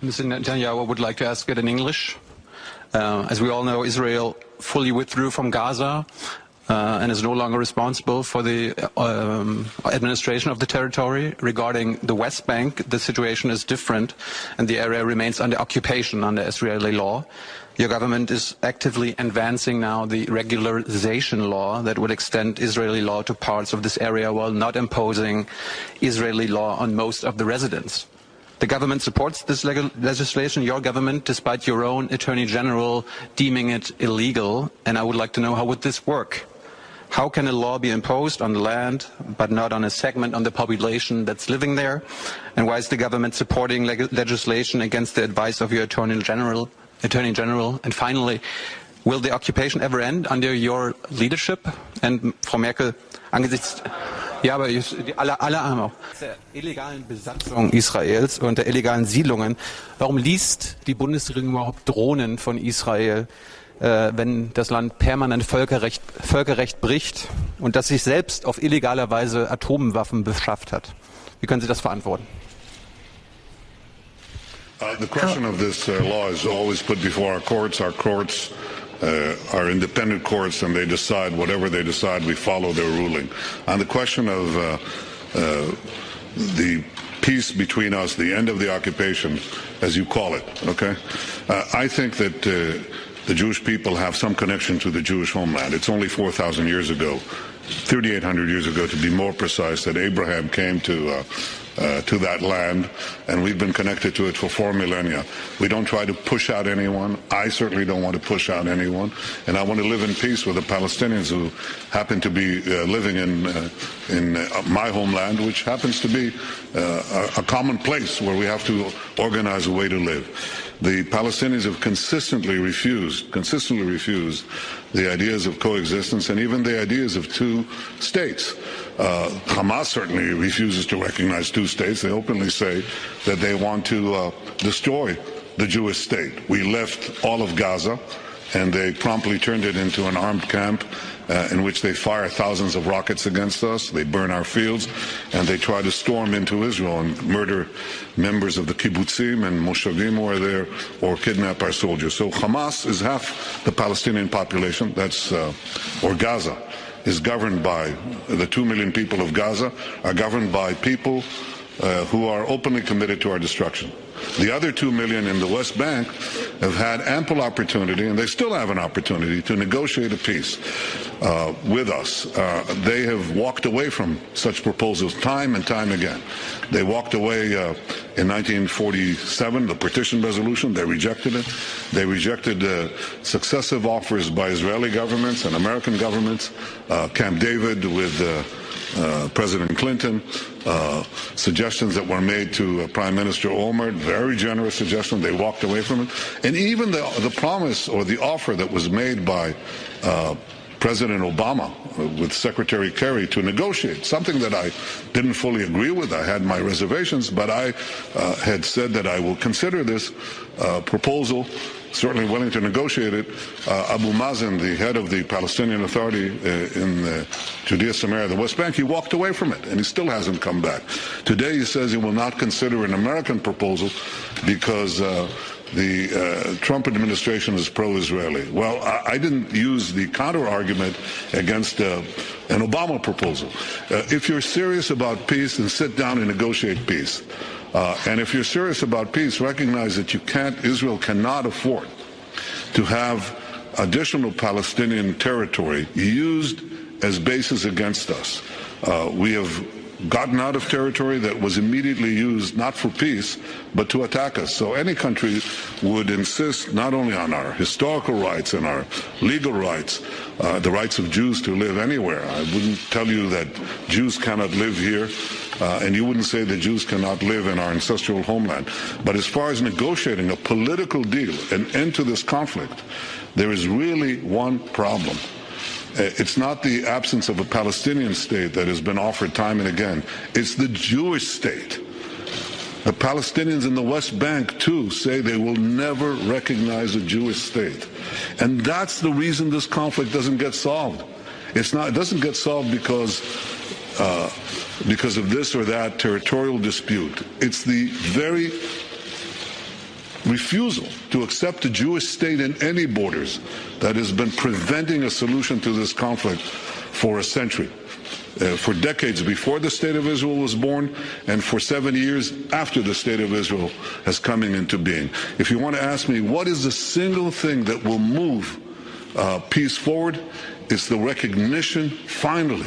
Mr. Netanyahu I would like to ask it in English. Uh, as we all know, Israel fully withdrew from Gaza uh, and is no longer responsible for the um, administration of the territory. Regarding the West Bank, the situation is different, and the area remains under occupation under Israeli law. Your government is actively advancing now the regularization law that would extend Israeli law to parts of this area while not imposing Israeli law on most of the residents. The government supports this legislation, your government, despite your own Attorney General deeming it illegal. And I would like to know how would this work? How can a law be imposed on the land but not on a segment of the population that's living there? And why is the government supporting leg legislation against the advice of your Attorney General? Attorney General? And finally, will the occupation ever end under your leadership? And Frau Merkel, angesichts Ja, aber alle, alle haben auch. Der illegalen Besatzung Israels und der illegalen Siedlungen. Warum liest die Bundesregierung überhaupt Drohnen von Israel, wenn das Land permanent Völkerrecht, Völkerrecht bricht und das sich selbst auf illegaler Weise Atomwaffen beschafft hat? Wie können Sie das verantworten? Uh, the question of this uh, law is always put before our courts. Our courts uh, are independent courts and they decide whatever they decide, we follow their ruling. On the question of uh, uh, the peace between us, the end of the occupation, as you call it, okay? Uh, I think that the Jewish people have some connection to the Jewish homeland. It's only 4,000 years ago, 3,800 years ago to be more precise, that Abraham came to uh, uh, to that land, and we've been connected to it for four millennia. We don't try to push out anyone. I certainly don't want to push out anyone, and I want to live in peace with the Palestinians who happen to be uh, living in uh, in uh, my homeland, which happens to be uh, a, a common place where we have to organize a way to live. The Palestinians have consistently refused, consistently refused the ideas of coexistence and even the ideas of two states. Uh, Hamas certainly refuses to recognize two states. They openly say that they want to uh, destroy the Jewish state. We left all of Gaza, and they promptly turned it into an armed camp uh, in which they fire thousands of rockets against us. They burn our fields, and they try to storm into Israel and murder members of the kibbutzim and moshavim who are there, or kidnap our soldiers. So Hamas is half the Palestinian population. That's uh, or Gaza is governed by the two million people of Gaza are governed by people uh, who are openly committed to our destruction. The other two million in the West Bank have had ample opportunity, and they still have an opportunity, to negotiate a peace uh, with us. Uh, they have walked away from such proposals time and time again. They walked away uh, in 1947, the partition resolution, they rejected it. They rejected uh, successive offers by Israeli governments and American governments, uh, Camp David with uh, uh, President Clinton, uh, suggestions that were made to uh, Prime Minister Olmert, very generous suggestion. They walked away from it. And even the, the promise or the offer that was made by President Obama uh, with Secretary Kerry to negotiate, something that I didn't fully agree with. I had my reservations, but I uh, had said that I will consider this proposal certainly willing to negotiate it. Uh, Abu Mazen, the head of the Palestinian Authority uh, in uh, Judea, Samaria, the West Bank, he walked away from it, and he still hasn't come back. Today he says he will not consider an American proposal because uh, the uh, Trump administration is pro-Israeli. Well, I, I, didn't use the counter-argument against uh, an Obama proposal. Uh, if you're serious about peace, then sit down and negotiate peace. Uh, and if you're serious about peace, recognize that you can't, Israel cannot afford to have additional Palestinian territory used as bases against us. Uh, we have gotten out of territory that was immediately used not for peace, but to attack us. So any country would insist not only on our historical rights and our legal rights, uh, the rights of Jews to live anywhere. I wouldn't tell you that Jews cannot live here. Uh, and you wouldn't say that Jews cannot live in our ancestral homeland. But as far as negotiating a political deal, an end to this conflict, there is really one problem. Uh, it's not the absence of a Palestinian state that has been offered time and again. It's the Jewish state. The Palestinians in the West Bank, too, say they will never recognize a Jewish state. And that's the reason this conflict doesn't get solved. It's not, it doesn't get solved because uh, because of this or that territorial dispute. It's the very refusal to accept a Jewish state in any borders that has been preventing a solution to this conflict for a century. Uh, for decades before the State of Israel was born and for seven years after the State of Israel has coming into being. If you want to ask me what is the single thing that will move uh, peace forward, it's the recognition, finally,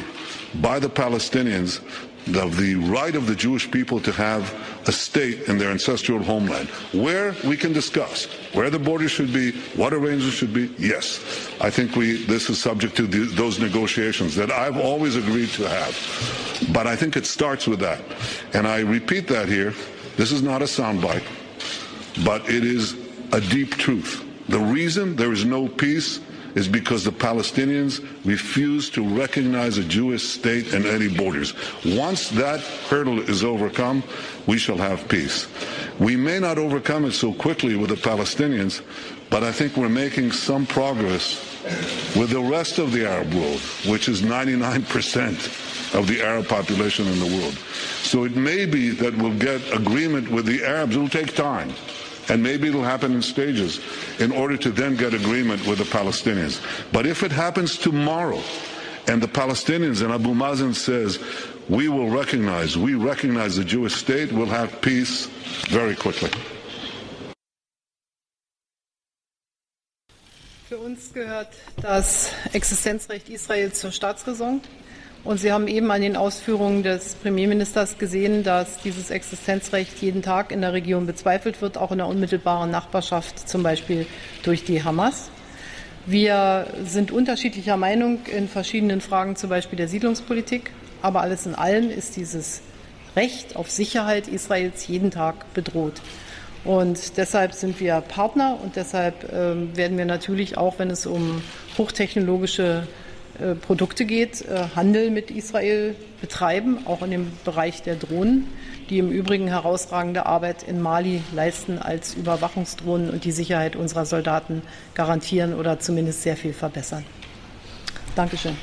by the Palestinians of the right of the Jewish people to have a state in their ancestral homeland, where we can discuss where the borders should be, what arrangements should be. Yes, I think we this is subject to the, those negotiations that I've always agreed to have. But I think it starts with that, and I repeat that here. This is not a soundbite, but it is a deep truth. The reason there is no peace is because the Palestinians refuse to recognize a Jewish state and any borders. Once that hurdle is overcome, we shall have peace. We may not overcome it so quickly with the Palestinians, but I think we're making some progress with the rest of the Arab world, which is 99% of the Arab population in the world. So it may be that we'll get agreement with the Arabs. It'll take time. And maybe it'll happen in stages in order to then get agreement with the Palestinians. But if it happens tomorrow, and the Palestinians and Abu Mazen says, we will recognize, we recognize the Jewish state, we'll have peace very quickly. Für uns gehört das Existenzrecht Israel zur Staatsräson. Und Sie haben eben an den Ausführungen des Premierministers gesehen, dass dieses Existenzrecht jeden Tag in der Region bezweifelt wird, auch in der unmittelbaren Nachbarschaft, zum Beispiel durch die Hamas. Wir sind unterschiedlicher Meinung in verschiedenen Fragen, zum Beispiel der Siedlungspolitik. Aber alles in allem ist dieses Recht auf Sicherheit Israels jeden Tag bedroht. Und deshalb sind wir Partner und deshalb äh, werden wir natürlich auch, wenn es um hochtechnologische Produkte geht, äh, Handel mit Israel betreiben, auch in dem Bereich der Drohnen, die im Übrigen herausragende Arbeit in Mali leisten als Überwachungsdrohnen und die Sicherheit unserer Soldaten garantieren oder zumindest sehr viel verbessern. Dankeschön.